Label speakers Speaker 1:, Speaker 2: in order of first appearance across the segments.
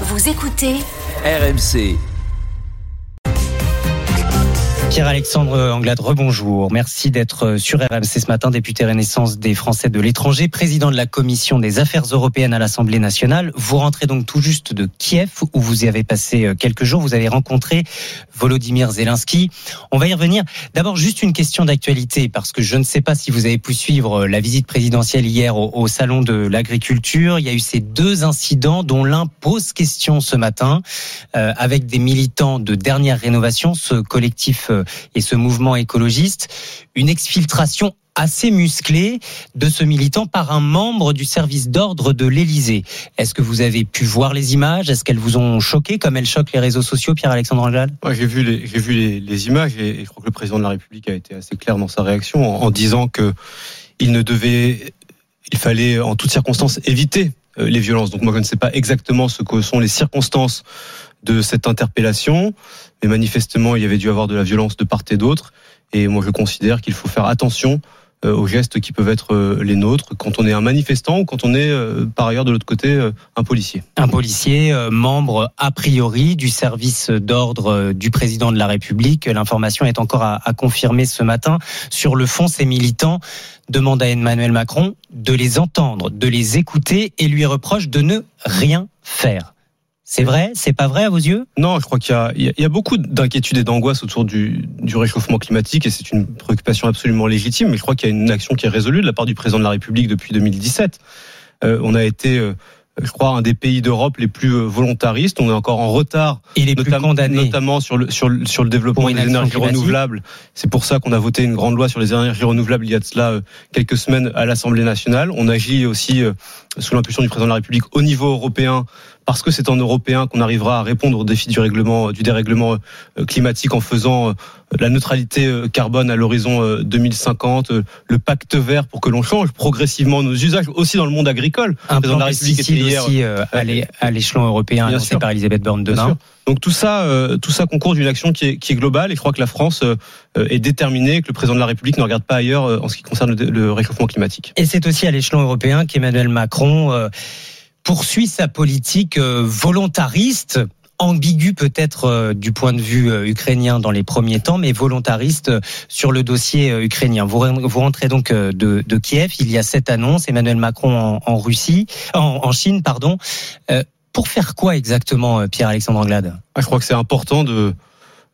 Speaker 1: Vous écoutez
Speaker 2: RMC.
Speaker 3: Pierre-Alexandre Anglade, rebonjour. Merci d'être sur RMC ce matin, député Renaissance des Français de l'étranger, président de la Commission des Affaires européennes à l'Assemblée nationale. Vous rentrez donc tout juste de Kiev, où vous y avez passé quelques jours. Vous avez rencontré Volodymyr Zelensky. On va y revenir. D'abord, juste une question d'actualité, parce que je ne sais pas si vous avez pu suivre la visite présidentielle hier au, Salon de l'Agriculture. Il y a eu ces deux incidents, dont l'un pose question ce matin, euh, avec des militants de dernière rénovation, ce collectif euh, et ce mouvement écologiste, une exfiltration assez musclée de ce militant par un membre du service d'ordre de l'Élysée. Est-ce que vous avez pu voir les images? Est-ce qu'elles vous ont choqué comme elles choquent les réseaux sociaux, Pierre-Alexandre Anglade?
Speaker 4: Moi, j'ai vu les, images et, et, je crois que le président de la République a été assez clair dans sa réaction en, en disant que il ne devait, il fallait en toutes circonstances éviter euh, les violences. Donc moi, je ne sais pas exactement ce que sont les circonstances de cette interpellation, mais manifestement, il y avait dû avoir de la violence de part et d'autre. Et moi, je considère qu'il faut faire attention euh, aux gestes qui peuvent être euh, les nôtres quand on est un manifestant ou quand on est par ailleurs de l'autre côté un policier.
Speaker 3: Un policier, membre a priori du service d'ordre du président de la République. L'information est encore à, à, confirmer ce matin. Sur le fond, ces militants demandent à Emmanuel Macron de les entendre, de les écouter et lui reprochent de ne rien faire. C'est vrai? C'est pas vrai à vos yeux?
Speaker 4: Non, je crois qu'il y, y, a, beaucoup d'inquiétudes et d'angoisse autour du, du, réchauffement climatique et c'est une préoccupation absolument légitime. Mais je crois qu'il y a une action qui est résolue de la part du président de la République depuis 2017. Euh, on a été euh, je crois, un des pays d'Europe les plus volontaristes. On est encore en retard,
Speaker 3: et les notamment, plus
Speaker 4: notamment sur le sur le, sur le développement des énergies climatique. renouvelables. C'est pour ça qu'on a voté une grande loi sur les énergies renouvelables il y a de cela quelques semaines à l'Assemblée nationale. On agit aussi sous l'impulsion du président de la République au niveau européen parce que c'est en européen qu'on arrivera à répondre aux défis du règlement du dérèglement climatique en faisant la neutralité carbone à l'horizon 2050, le pacte vert pour que l'on change progressivement nos usages aussi dans le monde agricole.
Speaker 3: Un plan de la République aussi euh, à l'échelon européen annoncé sûr. par Elisabeth Borne demain.
Speaker 4: Donc tout ça, euh, tout ça concourt d'une action qui est, qui est, globale et je crois que la France euh, est déterminée, que le président de la République ne regarde pas ailleurs euh, en ce qui concerne le, le réchauffement climatique.
Speaker 3: Et c'est aussi à l'échelon européen qu'Emmanuel Macron euh, poursuit sa politique euh, volontariste ambigu peut-être euh, du point de vue euh, ukrainien dans les premiers temps, mais volontariste euh, sur le dossier ukrainien. Vous, vous rentrez donc de, de, Kiev. Il y a cette annonce, Emmanuel Macron en, en Russie, en, en, Chine, pardon. pour faire quoi exactement, Pierre-Alexandre Anglade?
Speaker 4: Ah, Je crois que c'est important de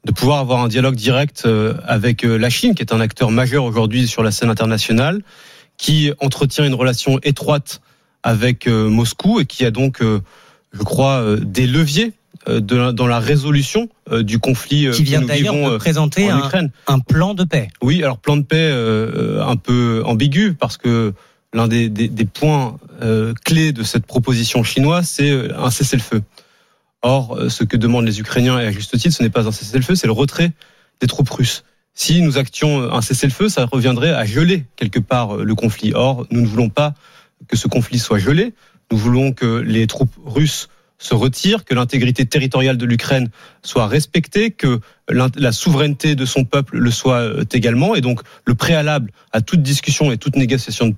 Speaker 4: de pouvoir avoir un dialogue direct avec la Chine, qui est un acteur majeur aujourd'hui sur la scène internationale, qui entretient une relation étroite avec Moscou et qui a donc, je crois, des leviers de la, dans la résolution euh, du conflit
Speaker 3: qui vient d'ailleurs de présenter
Speaker 4: en Ukraine.
Speaker 3: Un, un, plan de paix.
Speaker 4: Oui, alors plan de paix euh, un peu ambigu parce que l'un des, des, des, points euh, clés de cette proposition chinoise, c'est un cessez-le-feu. Or, ce que demandent les Ukrainiens, et à juste titre, ce n'est pas un cessez-le-feu, c'est le retrait des troupes russes. Si nous actions un cessez-le-feu, ça reviendrait à geler quelque part le conflit. Or, nous ne voulons pas que ce conflit soit gelé. Nous voulons que les troupes russes se retire, que l'intégrité territoriale de l'Ukraine soit respectée, que la souveraineté de son peuple le soit également. Et donc, le préalable à toute discussion et toute négociation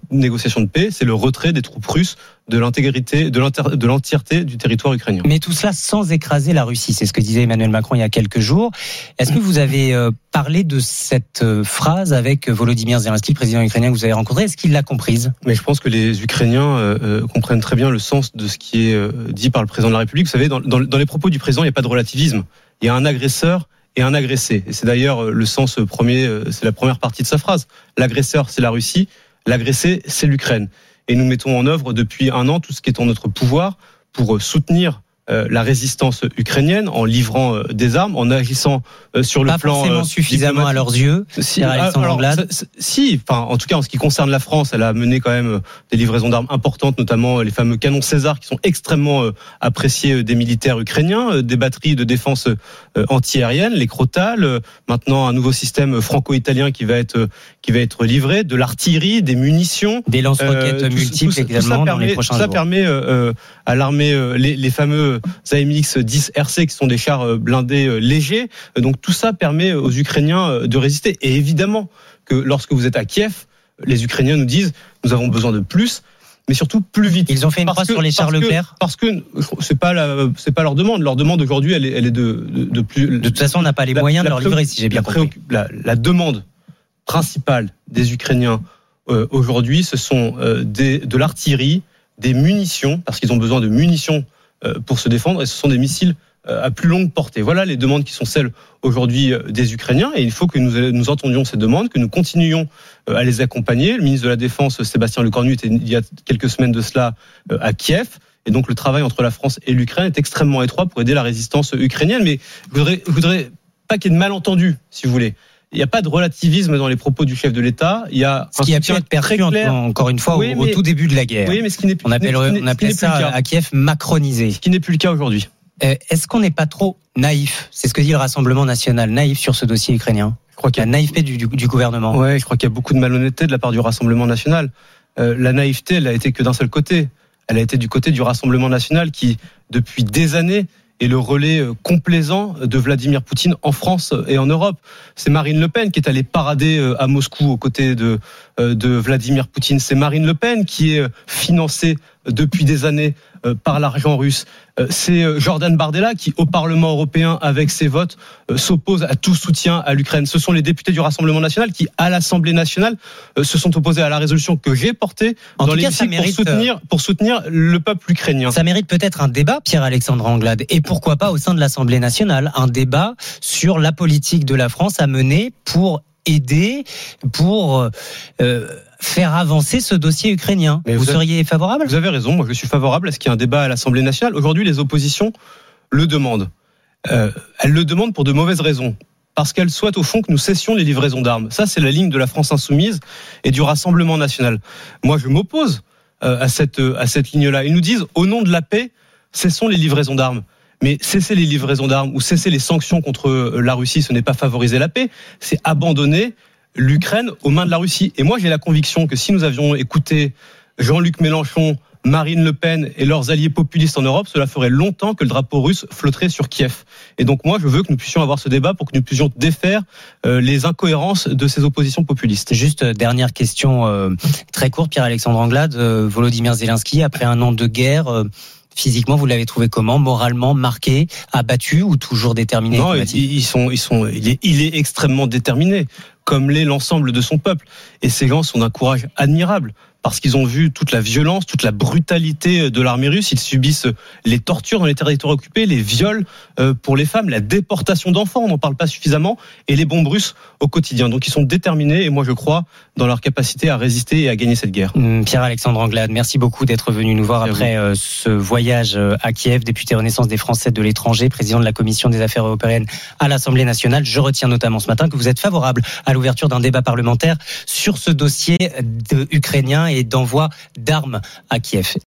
Speaker 4: de paix, c'est le retrait des troupes russes de l'intégrité, de l'entièreté du territoire ukrainien.
Speaker 3: Mais tout cela sans écraser la Russie. C'est ce que disait Emmanuel Macron il y a quelques jours. Est-ce que vous avez parlé de cette phrase avec Volodymyr Zelensky, président ukrainien que vous avez rencontré? Est-ce qu'il l'a comprise?
Speaker 4: Mais je pense que les Ukrainiens euh, comprennent très bien le sens de ce qui est dit par le président de la République. Vous savez, dans, dans, dans les propos du président, il n'y a pas de relativisme. Il y a un agresseur et un agressé. Et c'est d'ailleurs le sens premier, c'est la première partie de sa phrase. L'agresseur, c'est la Russie. L'agressé, c'est l'Ukraine. Et nous mettons en œuvre depuis un an tout ce qui est en notre pouvoir pour soutenir la résistance ukrainienne en livrant des armes, en agissant sur
Speaker 3: Pas
Speaker 4: le plan
Speaker 3: forcément suffisamment à leurs yeux.
Speaker 4: Si, alors, si, enfin, en tout cas en ce qui concerne la France, elle a mené quand même des livraisons d'armes importantes, notamment les fameux canons César qui sont extrêmement appréciés des militaires ukrainiens, des batteries de défense antiaérienne, les Crotales, maintenant un nouveau système franco-italien qui va être qui va être livré, de l'artillerie, des munitions,
Speaker 3: des lance-roquettes euh, multiples tout, également
Speaker 4: tout
Speaker 3: dans
Speaker 4: permet,
Speaker 3: les prochains
Speaker 4: ça
Speaker 3: jours.
Speaker 4: permet euh, à l'armée les, les fameux AMX 10 RC qui sont des chars blindés légers. Donc tout ça permet aux Ukrainiens de résister. Et évidemment que lorsque vous êtes à Kiev, les Ukrainiens nous disent nous avons besoin de plus. mais surtout plus vite.
Speaker 3: Ils ont fait une croix sur les chars Leclerc
Speaker 4: Parce que c'est pas c'est pas leur demande. Leur demande aujourd'hui, elle est, elle est de, de, plus.
Speaker 3: De toute façon, on n'a pas les moyens de leur livrer, si j'ai bien compris.
Speaker 4: La, demande principale des Ukrainiens euh, aujourd'hui, ce sont euh, des, de l'artillerie, des munitions, parce qu'ils ont besoin de munitions euh, pour se défendre, et ce sont des missiles à plus longue portée. Voilà les demandes qui sont celles aujourd'hui des Ukrainiens, et il faut que nous, entendions ces demandes, que nous continuions à les accompagner. Le ministre de la Défense, Sébastien Lecornu, était il y a quelques semaines de cela à Kiev. Et donc le travail entre la France et l'Ukraine est extrêmement étroit pour aider la résistance ukrainienne. Mais je je voudrais pas qu'il y ait de malentendus, si vous voulez. Il n'y a pas de relativisme dans les propos du chef de l'État. Il y a
Speaker 3: ce qui a pu être perçu encore une fois au, tout début de la guerre.
Speaker 4: Oui, mais ce qui n'est
Speaker 3: on, appelle, on appelait ça à Kiev macronisé.
Speaker 4: Ce qui n'est plus le cas aujourd'hui.
Speaker 3: Euh, est-ce qu'on n'est pas trop naïf? C'est ce que dit le Rassemblement national, naïf sur ce dossier ukrainien. Je crois qu'il y a naïveté du, du, gouvernement.
Speaker 4: Ouais, je crois qu'il y a beaucoup de malhonnêteté de la part du Rassemblement national. Euh, la naïveté, elle a été que d'un seul côté. Elle a été du côté du Rassemblement national qui, depuis des années, et le relais euh, complaisant de Vladimir Poutine en France et en Europe. C'est Marine Le Pen qui est allée parader euh, à Moscou aux côtés de, euh, de Vladimir Poutine. C'est Marine Le Pen qui est financée depuis des années euh, par l'argent russe. Euh, c'est euh, Jordan Bardella qui, au Parlement européen, avec ses votes, s'oppose à tout soutien à l'Ukraine. Ce sont les députés du Rassemblement national qui, à l'Assemblée nationale, se sont opposés à la résolution que j'ai portée en dans l'hémicycle pour soutenir, pour soutenir le peuple ukrainien.
Speaker 3: Ça mérite peut-être un débat, Pierre-Alexandre Anglade, et pourquoi pas au sein de l'Assemblée nationale, un débat sur la politique de la France à mener pour aider, pour faire avancer ce dossier ukrainien. vous, seriez favorable?
Speaker 4: Vous avez raison, moi je suis favorable à ce qu'il y ait un débat à l'Assemblée nationale. Aujourd'hui, les oppositions le demandent. Euh, elles le demandent pour de mauvaises raisons. Parce qu'elles souhaitent au fond que nous cessions les livraisons d'armes. Ça, c'est la ligne de la France insoumise et du Rassemblement national. Moi, je m'oppose euh, à cette, à cette ligne-là. Ils nous disent, au nom de la paix, cessons les livraisons d'armes. Mais cesser les livraisons d'armes ou cesser les sanctions contre la Russie, ce n'est pas favoriser la paix, c'est abandonner l'Ukraine aux mains de la Russie. Et moi, j'ai la conviction que si nous avions écouté Jean-Luc Mélenchon, Marine Le Pen et leurs alliés populistes en Europe, cela ferait longtemps que le drapeau russe flotterait sur Kiev. Et donc moi, je veux que nous puissions avoir ce débat pour que nous puissions défaire euh, les incohérences de ces oppositions populistes.
Speaker 3: Juste euh, dernière question euh, très courte, Pierre-Alexandre Anglade. Volodymyr Zelensky, après un an de guerre, physiquement, vous l'avez trouvé comment? Moralement marqué, abattu ou toujours déterminé
Speaker 4: Non, ils sont, ils sont, il est, il est extrêmement déterminé comme l'est l'ensemble de son peuple. Et ces gens sont d'un courage admirable parce qu'ils ont vu toute la violence, toute la brutalité de l'armée russe. Ils subissent les tortures dans les territoires occupés, les viols euh, pour les femmes, la déportation d'enfants, on n'en parle pas suffisamment, et les bombes russes au quotidien. Donc ils sont déterminés, et moi je crois, dans leur capacité à résister et à gagner cette guerre.
Speaker 3: Hum, Pierre-Alexandre Anglade, merci beaucoup d'être venu nous voir après euh, ce voyage euh, à Kiev, député Renaissance des Français de l'étranger, président de la Commission des affaires européennes à l'Assemblée nationale. Je retiens notamment ce matin que vous êtes favorable à l'ouverture d'un débat parlementaire sur ce dossier ukrainien et d'envoi d'armes à Kiev.